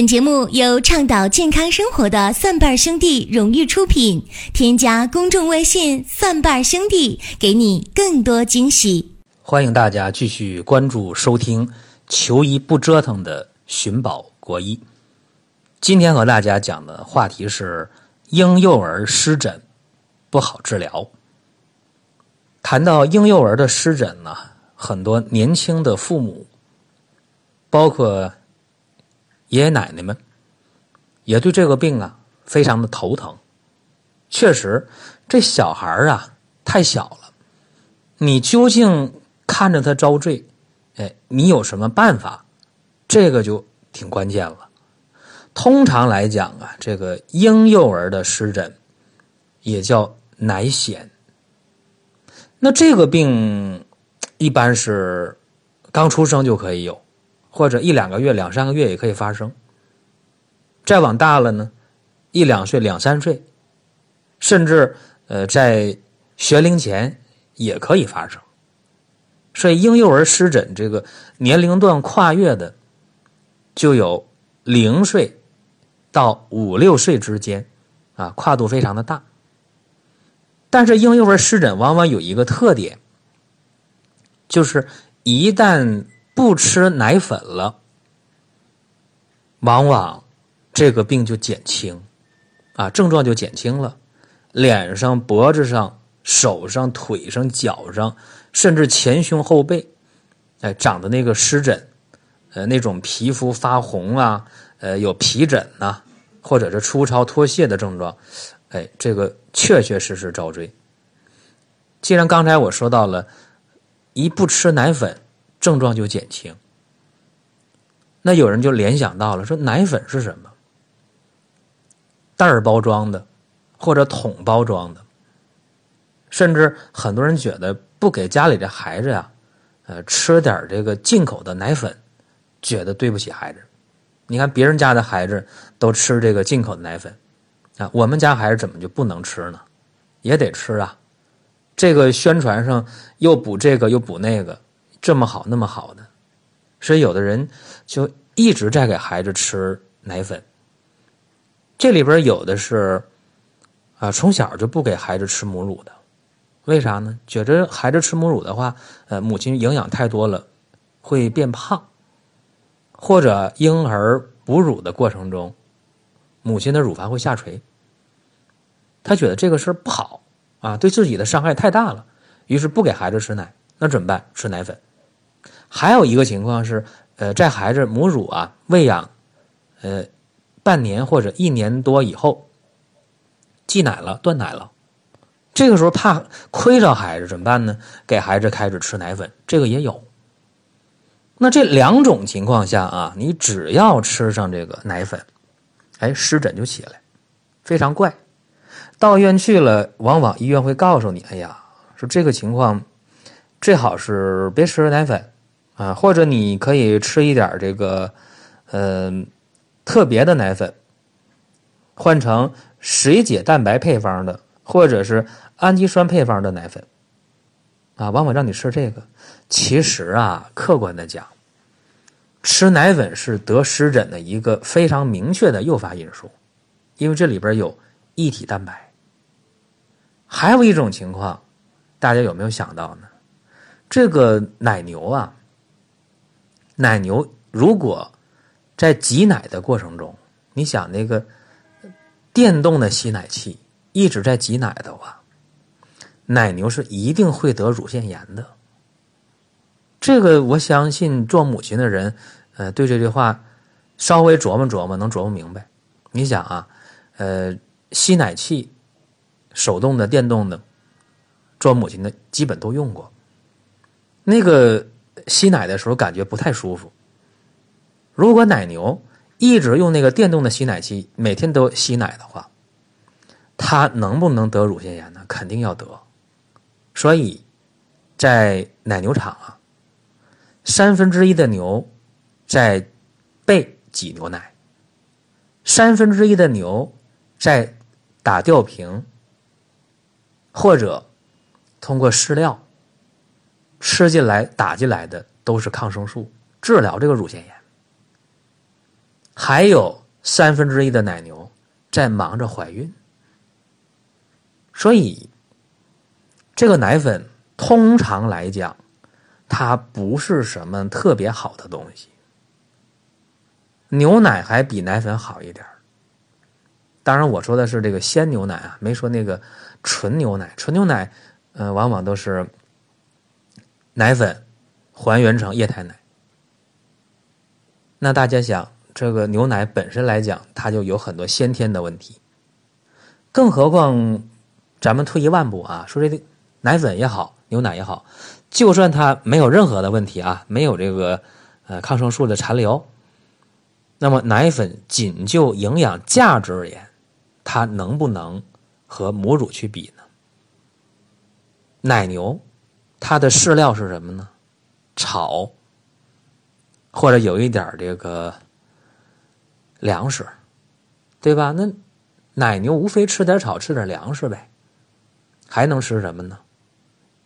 本节目由倡导健康生活的蒜瓣兄弟荣誉出品。添加公众微信“蒜瓣兄弟”，给你更多惊喜。欢迎大家继续关注收听《求医不折腾的寻宝国医》。今天和大家讲的话题是婴幼儿湿疹不好治疗。谈到婴幼儿的湿疹呢，很多年轻的父母，包括。爷爷奶奶们也对这个病啊非常的头疼。确实，这小孩啊太小了，你究竟看着他遭罪，哎，你有什么办法？这个就挺关键了。通常来讲啊，这个婴幼儿的湿疹也叫奶癣。那这个病一般是刚出生就可以有。或者一两个月、两三个月也可以发生。再往大了呢，一两岁、两三岁，甚至呃在学龄前也可以发生。所以婴幼儿湿疹这个年龄段跨越的，就有零岁到五六岁之间，啊，跨度非常的大。但是婴幼儿湿疹往往有一个特点，就是一旦不吃奶粉了，往往这个病就减轻，啊，症状就减轻了。脸上、脖子上、手上、腿上、脚上，甚至前胸后背，哎，长的那个湿疹，呃，那种皮肤发红啊，呃，有皮疹呐，或者是粗糙脱屑的症状，哎，这个确确实实遭罪。既然刚才我说到了，一不吃奶粉。症状就减轻。那有人就联想到了，说奶粉是什么？袋儿包装的，或者桶包装的，甚至很多人觉得不给家里的孩子呀，呃，吃点这个进口的奶粉，觉得对不起孩子。你看别人家的孩子都吃这个进口的奶粉，啊，我们家孩子怎么就不能吃呢？也得吃啊！这个宣传上又补这个又补那个。这么好，那么好的，所以有的人就一直在给孩子吃奶粉。这里边有的是啊，从小就不给孩子吃母乳的，为啥呢？觉着孩子吃母乳的话，呃，母亲营养太多了，会变胖，或者婴儿哺乳的过程中，母亲的乳房会下垂，他觉得这个事儿不好啊，对自己的伤害太大了，于是不给孩子吃奶。那怎么办？吃奶粉。还有一个情况是，呃，在孩子母乳啊喂养，呃，半年或者一年多以后，忌奶了，断奶了，这个时候怕亏着孩子怎么办呢？给孩子开始吃奶粉，这个也有。那这两种情况下啊，你只要吃上这个奶粉，哎，湿疹就起来，非常怪。到医院去了，往往医院会告诉你，哎呀，说这个情况最好是别吃奶粉。啊，或者你可以吃一点这个，呃，特别的奶粉，换成水解蛋白配方的，或者是氨基酸配方的奶粉，啊，往往让你吃这个。其实啊，客观的讲，吃奶粉是得湿疹的一个非常明确的诱发因素，因为这里边有异体蛋白。还有一种情况，大家有没有想到呢？这个奶牛啊。奶牛如果在挤奶的过程中，你想那个电动的吸奶器一直在挤奶的话，奶牛是一定会得乳腺炎的。这个我相信做母亲的人，呃，对这句话稍微琢磨琢磨，能琢磨明白。你想啊，呃，吸奶器手动的、电动的，做母亲的基本都用过，那个。吸奶的时候感觉不太舒服。如果奶牛一直用那个电动的吸奶器，每天都吸奶的话，它能不能得乳腺炎呢？肯定要得。所以，在奶牛场啊，三分之一的牛在背挤牛奶，三分之一的牛在打吊瓶，或者通过饲料。吃进来、打进来的都是抗生素，治疗这个乳腺炎。还有三分之一的奶牛在忙着怀孕，所以这个奶粉通常来讲，它不是什么特别好的东西。牛奶还比奶粉好一点当然我说的是这个鲜牛奶啊，没说那个纯牛奶。纯牛奶，呃，往往都是奶粉还原成液态奶。那大家想，这个牛奶本身来讲，它就有很多先天的问题。更何况，咱们退一万步啊，说这奶粉也好，牛奶也好，就算它没有任何的问题啊，没有这个呃抗生素的残留。那么，奶粉仅就营养价值而言，它能不能和母乳去比呢？奶牛，它的饲料是什么呢？草，或者有一点这个粮食，对吧？那奶牛无非吃点草，吃点粮食呗，还能吃什么呢？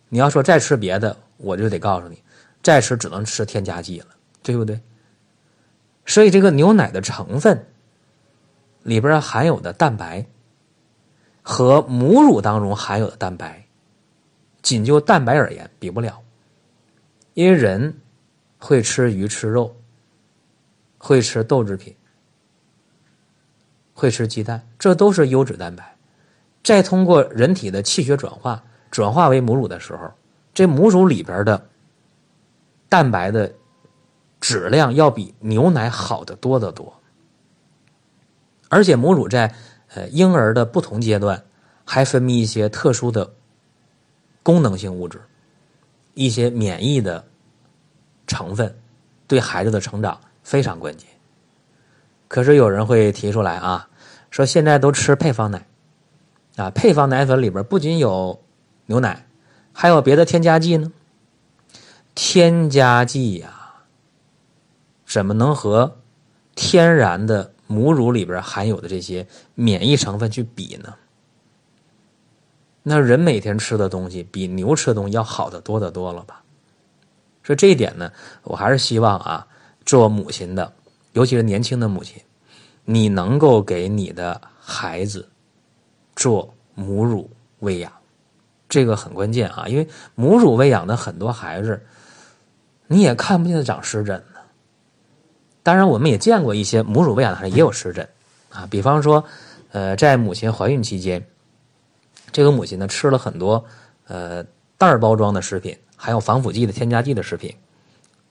你要说再吃别的，我就得告诉你，再吃只能吃添加剂了，对不对？所以，这个牛奶的成分里边含有的蛋白和母乳当中含有的蛋白，仅就蛋白而言比不了。因为人会吃鱼、吃肉，会吃豆制品，会吃鸡蛋，这都是优质蛋白。再通过人体的气血转化，转化为母乳的时候，这母乳里边的蛋白的。质量要比牛奶好的多得多，而且母乳在呃婴儿的不同阶段还分泌一些特殊的功能性物质，一些免疫的成分，对孩子的成长非常关键。可是有人会提出来啊，说现在都吃配方奶啊，配方奶粉里边不仅有牛奶，还有别的添加剂呢，添加剂呀。怎么能和天然的母乳里边含有的这些免疫成分去比呢？那人每天吃的东西比牛吃的东西要好的多得多了吧？所以这一点呢，我还是希望啊，做母亲的，尤其是年轻的母亲，你能够给你的孩子做母乳喂养，这个很关键啊，因为母乳喂养的很多孩子，你也看不见长湿疹。当然，我们也见过一些母乳喂养的孩子也有湿疹，啊，比方说，呃，在母亲怀孕期间，这个母亲呢吃了很多呃袋儿包装的食品，还有防腐剂的添加剂的食品，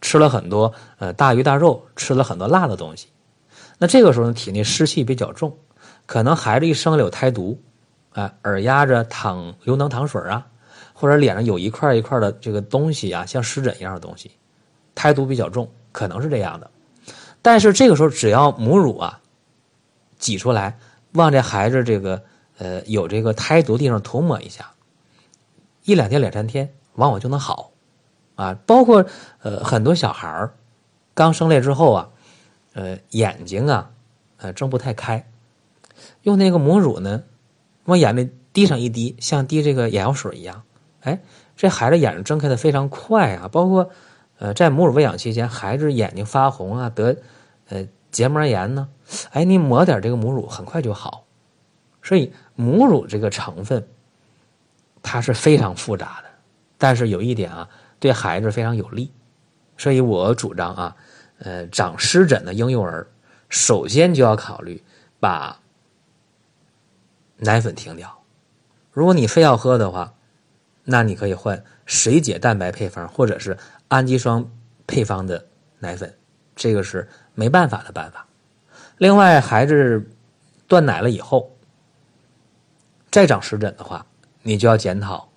吃了很多呃大鱼大肉，吃了很多辣的东西，那这个时候呢，体内湿气比较重，可能孩子一生了有胎毒，啊，耳压着淌流淌糖水啊，或者脸上有一块一块的这个东西啊，像湿疹一样的东西，胎毒比较重，可能是这样的。但是这个时候，只要母乳啊挤出来，往这孩子这个呃有这个胎毒地方涂抹一下，一两天、两三天，往往就能好啊。包括呃很多小孩儿刚生来之后啊，呃眼睛啊呃睁不太开，用那个母乳呢往眼里滴上一滴，像滴这个眼药水一样，哎，这孩子眼睛睁开的非常快啊。包括呃在母乳喂养期间，孩子眼睛发红啊得。呃，结膜炎呢？哎，你抹点这个母乳，很快就好。所以母乳这个成分，它是非常复杂的。但是有一点啊，对孩子非常有利。所以我主张啊，呃，长湿疹的婴幼儿，首先就要考虑把奶粉停掉。如果你非要喝的话，那你可以换水解蛋白配方或者是氨基酸配方的奶粉。这个是没办法的办法。另外，孩子断奶了以后，再长湿疹的话，你就要检讨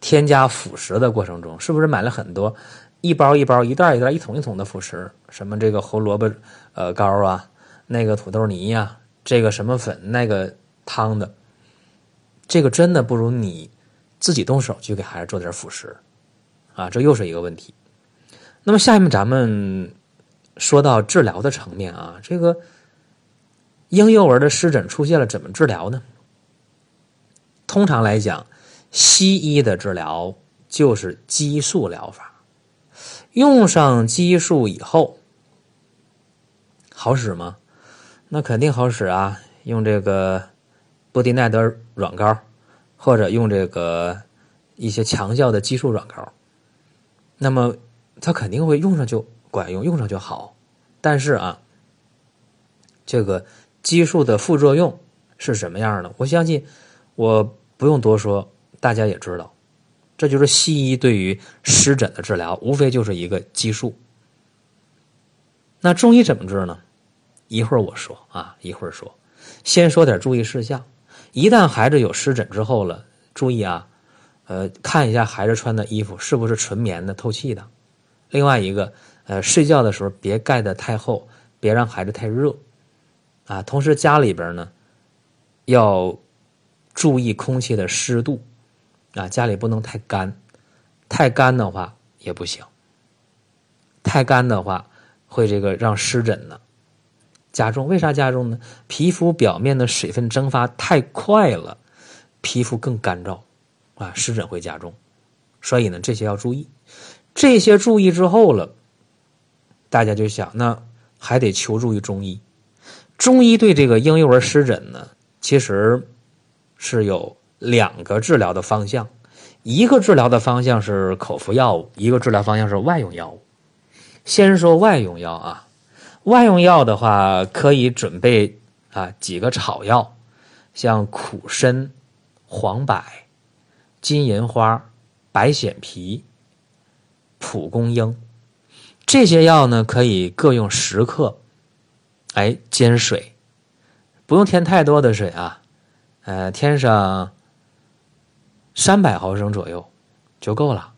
添加辅食的过程中，是不是买了很多一包一包、一袋一袋、一桶一桶的辅食？什么这个胡萝卜呃膏啊，那个土豆泥呀，这个什么粉，那个汤的，这个真的不如你自己动手去给孩子做点辅食啊，这又是一个问题。那么下面咱们。说到治疗的层面啊，这个婴幼儿的湿疹出现了，怎么治疗呢？通常来讲，西医的治疗就是激素疗法。用上激素以后，好使吗？那肯定好使啊，用这个布地奈德软膏，或者用这个一些强效的激素软膏，那么它肯定会用上就管用，用上就好。但是啊，这个激素的副作用是什么样的？我相信我不用多说，大家也知道，这就是西医对于湿疹的治疗，无非就是一个激素。那中医怎么治呢？一会儿我说啊，一会儿说，先说点注意事项。一旦孩子有湿疹之后了，注意啊，呃，看一下孩子穿的衣服是不是纯棉的、透气的。另外一个，呃，睡觉的时候别盖得太厚，别让孩子太热啊。同时家里边呢，要注意空气的湿度啊，家里不能太干，太干的话也不行。太干的话。会这个让湿疹呢加重？为啥加重呢？皮肤表面的水分蒸发太快了，皮肤更干燥啊，湿疹会加重。所以呢，这些要注意。这些注意之后了，大家就想，那还得求助于中医。中医对这个婴幼儿湿疹呢，其实是有两个治疗的方向，一个治疗的方向是口服药物，一个治疗方向是外用药物。先说外用药啊，外用药的话可以准备啊几个草药，像苦参、黄柏、金银花、白藓皮、蒲公英这些药呢，可以各用十克，哎煎水，不用添太多的水啊，呃添上三百毫升左右就够了，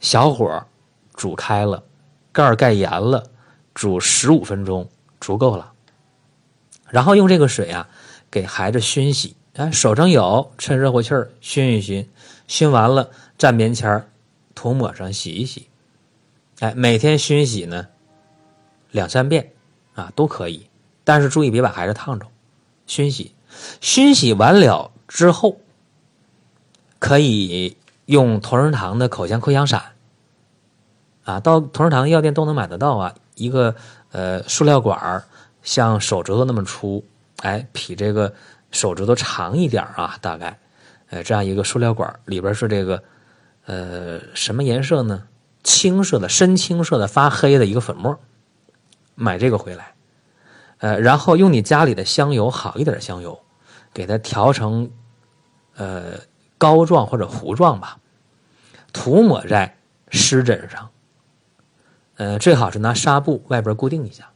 小火。煮开了，盖儿盖严了，煮十五分钟足够了。然后用这个水啊，给孩子熏洗。哎，手上有，趁热乎气儿熏一熏，熏完了蘸棉签涂抹上洗一洗。哎，每天熏洗呢两三遍啊都可以，但是注意别把孩子烫着。熏洗，熏洗完了之后，可以用同仁堂的口腔溃疡散。啊，到同仁堂药店都能买得到啊！一个呃塑料管儿，像手指头那么粗，哎，比这个手指头长一点啊，大概，呃，这样一个塑料管儿里边是这个呃什么颜色呢？青色的，深青色的，发黑的一个粉末。买这个回来，呃，然后用你家里的香油，好一点的香油，给它调成呃膏状或者糊状吧，涂抹在湿疹上。呃，最好是拿纱布外边固定一下，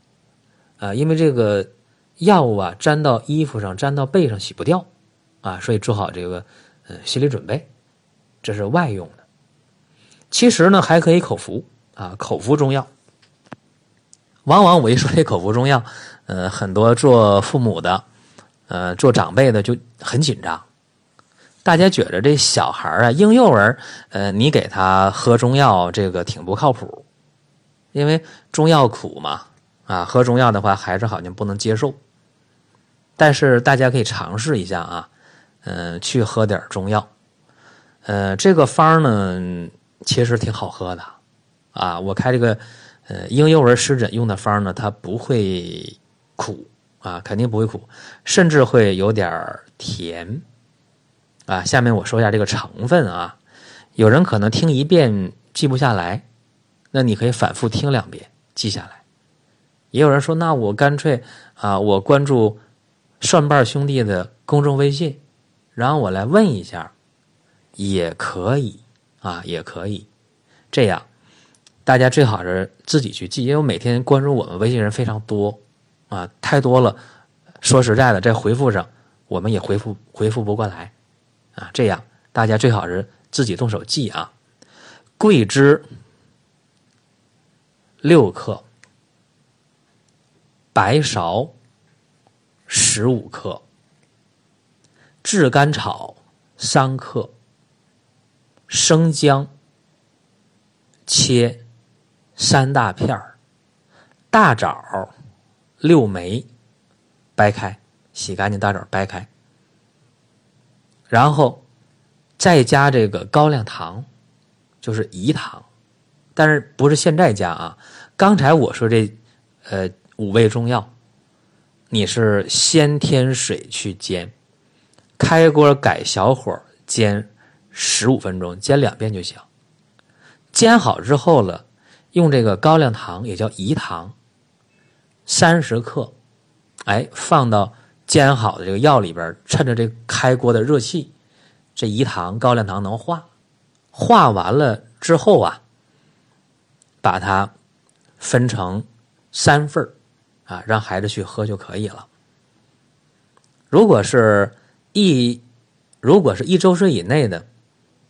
啊，因为这个药物啊粘到衣服上、粘到背上洗不掉，啊，所以做好这个呃心理准备，这是外用的。其实呢，还可以口服啊，口服中药。往往我一说这口服中药，呃，很多做父母的，呃，做长辈的就很紧张，大家觉得这小孩啊，婴幼儿，呃，你给他喝中药，这个挺不靠谱。因为中药苦嘛，啊，喝中药的话，孩子好像不能接受。但是大家可以尝试一下啊，嗯，去喝点中药。呃，这个方呢，其实挺好喝的，啊，我开这个呃婴幼儿湿疹用的方呢，它不会苦啊，肯定不会苦，甚至会有点甜。啊，下面我说一下这个成分啊，有人可能听一遍记不下来。那你可以反复听两遍，记下来。也有人说，那我干脆啊，我关注蒜瓣兄弟的公众微信，然后我来问一下，也可以啊，也可以。这样，大家最好是自己去记，因为我每天关注我们微信人非常多啊，太多了。说实在的，在回复上我们也回复回复不过来啊。这样，大家最好是自己动手记啊。桂枝。六克，白芍十五克，炙甘草三克，生姜切三大片儿，大枣六枚，掰开，洗干净大枣掰开，然后再加这个高粱糖，就是饴糖。但是不是现在加啊？刚才我说这，呃，五味中药，你是先添水去煎，开锅改小火煎十五分钟，煎两遍就行。煎好之后了，用这个高粱糖，也叫饴糖，三十克，哎，放到煎好的这个药里边，趁着这开锅的热气，这饴糖、高粱糖能化，化完了之后啊，把它分成三份。啊，让孩子去喝就可以了。如果是一，如果是一周岁以内的，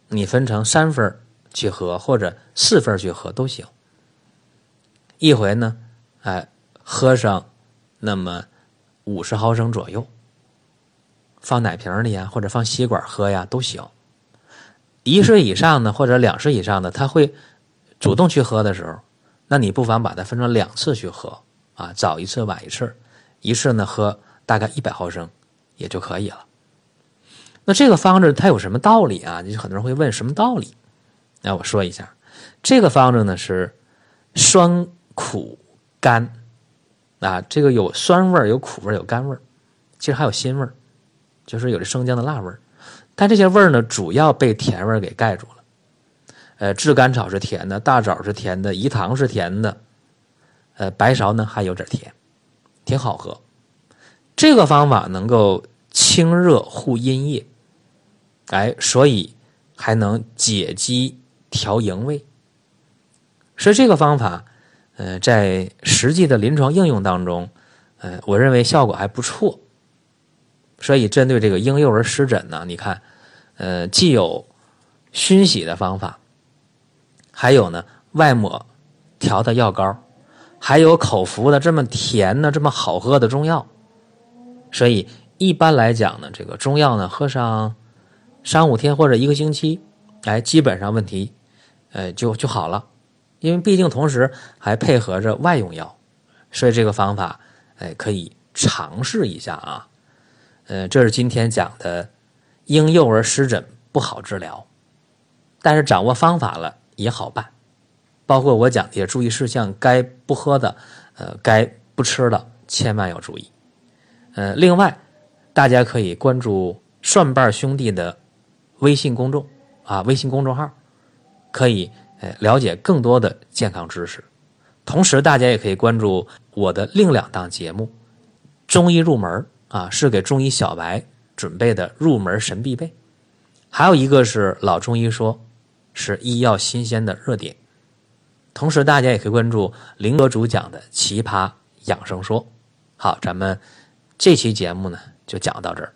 你分成三份去喝，或者四份去喝都行。一回呢，哎，喝上那么五十毫升左右，放奶瓶里呀，或者放吸管喝呀都行。一岁以上的或者两岁以上的，他会主动去喝的时候，那你不妨把它分成两次去喝。啊，早一次晚一次，一次呢喝大概一百毫升也就可以了。那这个方子它有什么道理啊？就很多人会问什么道理？那我说一下，这个方子呢是酸苦甘啊，这个有酸味有苦味有甘味其实还有辛味就是有这生姜的辣味但这些味儿呢，主要被甜味给盖住了。呃，炙甘草是甜的，大枣是甜的，饴糖是甜的。呃，白芍呢还有点甜，挺好喝。这个方法能够清热护阴液，哎，所以还能解肌调营卫。所以这个方法，呃，在实际的临床应用当中，呃，我认为效果还不错。所以针对这个婴幼儿湿疹呢，你看，呃，既有熏洗的方法，还有呢外抹调的药膏。还有口服的这么甜的、这么好喝的中药，所以一般来讲呢，这个中药呢，喝上三五天或者一个星期，哎，基本上问题，呃，就就好了。因为毕竟同时还配合着外用药，所以这个方法，哎，可以尝试一下啊。呃，这是今天讲的婴幼儿湿疹不好治疗，但是掌握方法了也好办。包括我讲的注意事项，该不喝的，呃，该不吃的，千万要注意。呃，另外，大家可以关注蒜瓣兄弟的微信公众啊，微信公众号，可以哎了解更多的健康知识。同时，大家也可以关注我的另两档节目《中医入门》啊，是给中医小白准备的入门神必备；还有一个是《老中医说》，是医药新鲜的热点。同时，大家也可以关注林阁主讲的《奇葩养生说》。好，咱们这期节目呢就讲到这儿。